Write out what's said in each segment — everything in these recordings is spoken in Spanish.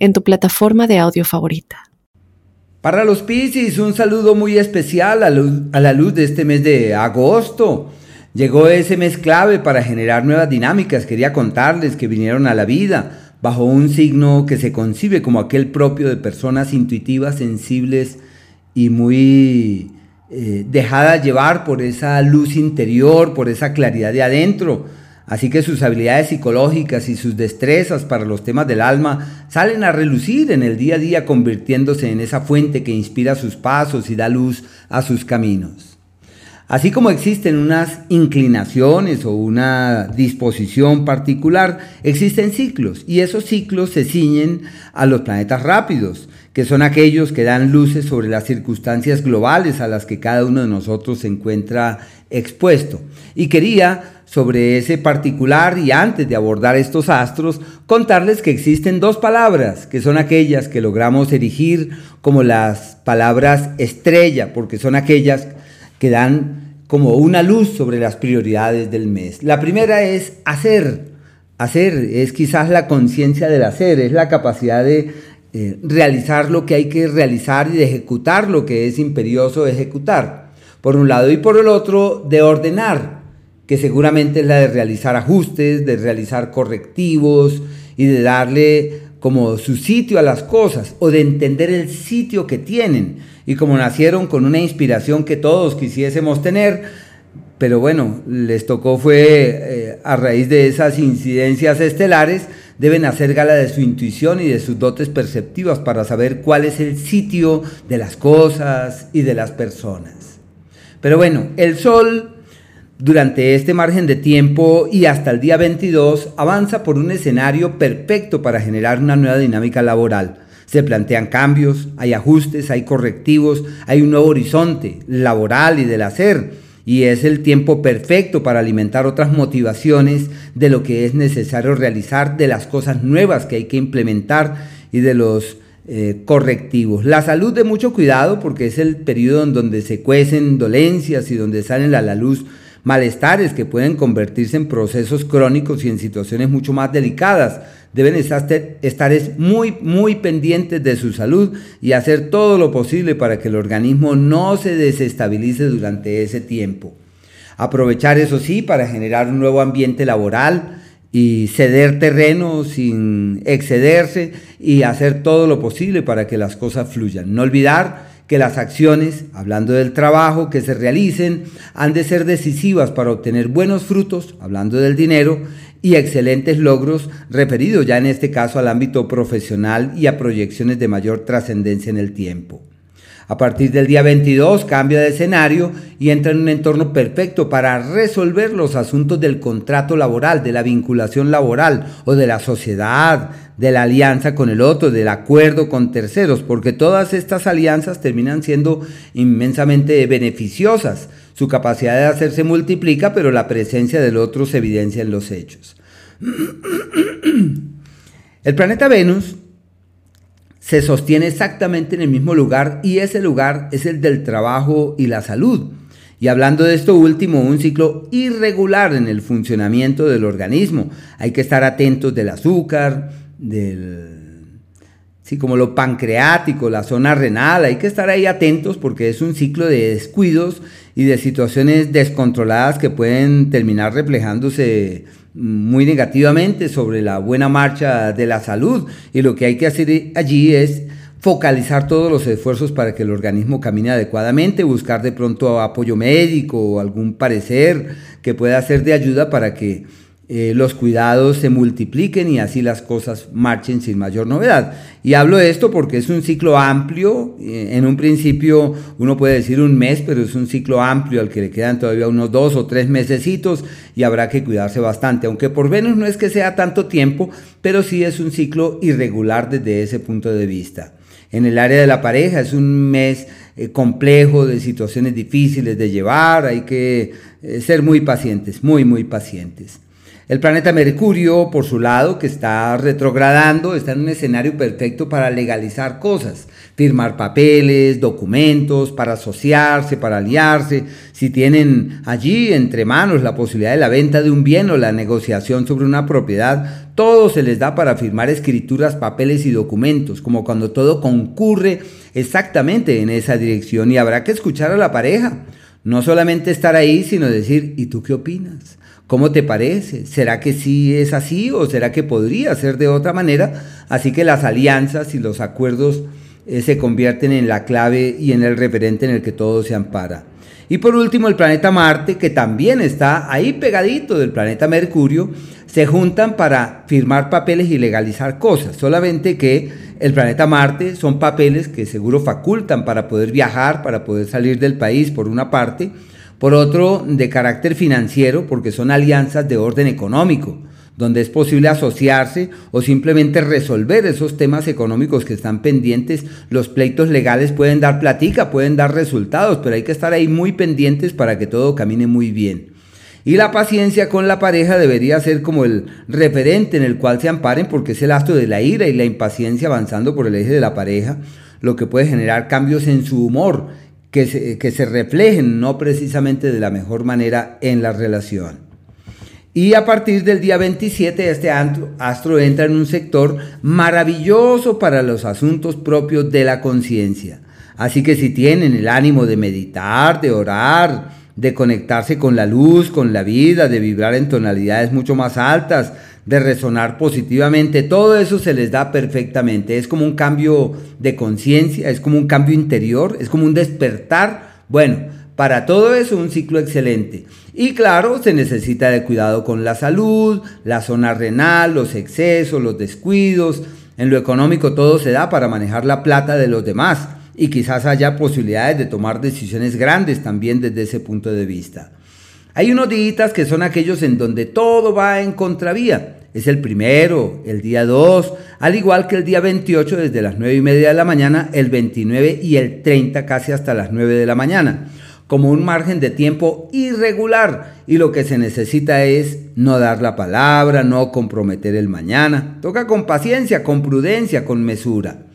en tu plataforma de audio favorita. Para los Piscis, un saludo muy especial a, la luz de este mes de agosto. Llegó ese mes clave para generar nuevas dinámicas. Quería contarles que vinieron a la vida bajo un signo que se concibe como aquel propio de personas intuitivas, sensibles y muy eh, dejadas llevar por esa luz interior, por esa claridad de adentro Así que sus habilidades psicológicas y sus destrezas para los temas del alma salen a relucir en el día a día convirtiéndose en esa fuente que inspira sus pasos y da luz a sus caminos. Así como existen unas inclinaciones o una disposición particular, existen ciclos y esos ciclos se ciñen a los planetas rápidos, que son aquellos que dan luces sobre las circunstancias globales a las que cada uno de nosotros se encuentra expuesto. Y quería sobre ese particular y antes de abordar estos astros, contarles que existen dos palabras, que son aquellas que logramos erigir como las palabras estrella, porque son aquellas que dan como una luz sobre las prioridades del mes. La primera es hacer. Hacer es quizás la conciencia del hacer, es la capacidad de eh, realizar lo que hay que realizar y de ejecutar lo que es imperioso ejecutar. Por un lado y por el otro, de ordenar que seguramente es la de realizar ajustes, de realizar correctivos y de darle como su sitio a las cosas o de entender el sitio que tienen. Y como nacieron con una inspiración que todos quisiésemos tener, pero bueno, les tocó fue eh, a raíz de esas incidencias estelares, deben hacer gala de su intuición y de sus dotes perceptivas para saber cuál es el sitio de las cosas y de las personas. Pero bueno, el sol durante este margen de tiempo y hasta el día 22 avanza por un escenario perfecto para generar una nueva dinámica laboral. Se plantean cambios, hay ajustes, hay correctivos, hay un nuevo horizonte laboral y del hacer. Y es el tiempo perfecto para alimentar otras motivaciones de lo que es necesario realizar, de las cosas nuevas que hay que implementar y de los eh, correctivos. La salud de mucho cuidado porque es el periodo en donde se cuecen dolencias y donde salen a la luz malestares que pueden convertirse en procesos crónicos y en situaciones mucho más delicadas. Deben estar muy, muy pendientes de su salud y hacer todo lo posible para que el organismo no se desestabilice durante ese tiempo. Aprovechar eso sí para generar un nuevo ambiente laboral y ceder terreno sin excederse y hacer todo lo posible para que las cosas fluyan. No olvidar que las acciones, hablando del trabajo que se realicen, han de ser decisivas para obtener buenos frutos, hablando del dinero, y excelentes logros, referidos ya en este caso al ámbito profesional y a proyecciones de mayor trascendencia en el tiempo. A partir del día 22 cambia de escenario y entra en un entorno perfecto para resolver los asuntos del contrato laboral, de la vinculación laboral o de la sociedad, de la alianza con el otro, del acuerdo con terceros, porque todas estas alianzas terminan siendo inmensamente beneficiosas. Su capacidad de hacerse multiplica, pero la presencia del otro se evidencia en los hechos. El planeta Venus se sostiene exactamente en el mismo lugar y ese lugar es el del trabajo y la salud. Y hablando de esto último, un ciclo irregular en el funcionamiento del organismo. Hay que estar atentos del azúcar, del... Sí, como lo pancreático, la zona renal, hay que estar ahí atentos porque es un ciclo de descuidos y de situaciones descontroladas que pueden terminar reflejándose muy negativamente sobre la buena marcha de la salud. Y lo que hay que hacer allí es focalizar todos los esfuerzos para que el organismo camine adecuadamente, buscar de pronto apoyo médico o algún parecer que pueda ser de ayuda para que eh, los cuidados se multipliquen y así las cosas marchen sin mayor novedad. Y hablo de esto porque es un ciclo amplio, eh, en un principio uno puede decir un mes, pero es un ciclo amplio al que le quedan todavía unos dos o tres mesecitos y habrá que cuidarse bastante, aunque por Venus no es que sea tanto tiempo, pero sí es un ciclo irregular desde ese punto de vista. En el área de la pareja es un mes eh, complejo, de situaciones difíciles de llevar, hay que ser muy pacientes, muy, muy pacientes. El planeta Mercurio, por su lado, que está retrogradando, está en un escenario perfecto para legalizar cosas, firmar papeles, documentos, para asociarse, para aliarse. Si tienen allí entre manos la posibilidad de la venta de un bien o la negociación sobre una propiedad, todo se les da para firmar escrituras, papeles y documentos, como cuando todo concurre exactamente en esa dirección y habrá que escuchar a la pareja. No solamente estar ahí, sino decir, ¿y tú qué opinas? ¿Cómo te parece? ¿Será que sí es así o será que podría ser de otra manera? Así que las alianzas y los acuerdos eh, se convierten en la clave y en el referente en el que todo se ampara. Y por último, el planeta Marte, que también está ahí pegadito del planeta Mercurio, se juntan para firmar papeles y legalizar cosas. Solamente que el planeta Marte son papeles que seguro facultan para poder viajar, para poder salir del país por una parte, por otro, de carácter financiero, porque son alianzas de orden económico, donde es posible asociarse o simplemente resolver esos temas económicos que están pendientes. Los pleitos legales pueden dar platica, pueden dar resultados, pero hay que estar ahí muy pendientes para que todo camine muy bien. Y la paciencia con la pareja debería ser como el referente en el cual se amparen porque es el astro de la ira y la impaciencia avanzando por el eje de la pareja, lo que puede generar cambios en su humor que se, reflejen no precisamente de la mejor manera en la relación. Y a partir del día 27 este astro entra en un sector maravilloso para los asuntos propios de la conciencia. Así que si tienen el ánimo de meditar, de orar, de conectarse con la luz, con la vida, de vibrar en tonalidades mucho más altas, de resonar positivamente, todo eso se les da perfectamente. Es como un cambio de conciencia, es como un cambio interior, es como un despertar. Bueno, para todo eso un ciclo excelente. Y claro, se necesita de cuidado con la salud, la zona renal, los excesos, los descuidos. En lo económico todo se da para manejar la plata de los demás y quizás haya posibilidades de tomar decisiones grandes también desde ese punto de vista. Hay unos días que son aquellos en donde todo va en contravía. Es el primero, el día 2, al igual que el día 28 desde las 9 y media de la mañana, el 29 y el 30 casi hasta las 9 de la mañana, como un margen de tiempo irregular y lo que se necesita es no dar la palabra, no comprometer el mañana. Toca con paciencia, con prudencia, con mesura.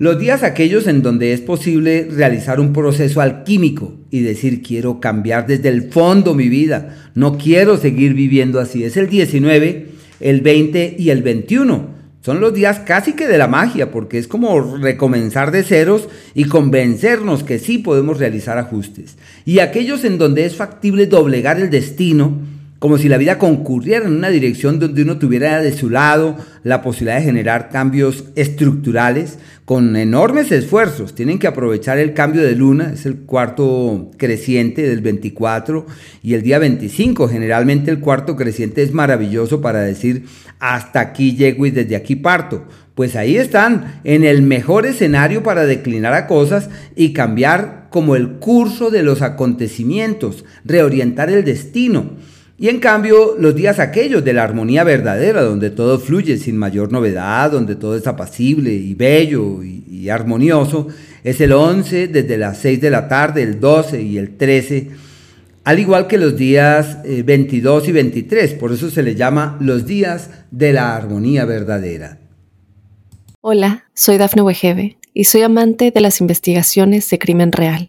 Los días aquellos en donde es posible realizar un proceso alquímico y decir quiero cambiar desde el fondo mi vida, no quiero seguir viviendo así. Es el 19, el 20 y el 21. Son los días casi que de la magia, porque es como recomenzar de ceros y convencernos que sí podemos realizar ajustes. Y aquellos en donde es factible doblegar el destino, como si la vida concurriera en una dirección donde uno tuviera de su lado la posibilidad de generar cambios estructurales con enormes esfuerzos. Tienen que aprovechar el cambio de luna, es el cuarto creciente del 24 y el día 25. Generalmente el cuarto creciente es maravilloso para decir hasta aquí llego y desde aquí parto. Pues ahí están, en el mejor escenario para declinar a cosas y cambiar como el curso de los acontecimientos, reorientar el destino. Y en cambio, los días aquellos de la armonía verdadera, donde todo fluye sin mayor novedad, donde todo es apacible y bello y, armonioso, es el 11 desde las 6 de la tarde, el 12 y el 13, al igual que los días 22 eh, y 23, por eso se les llama los días de la armonía verdadera. Hola, soy Dafne Wegebe y soy amante de las investigaciones de crimen real.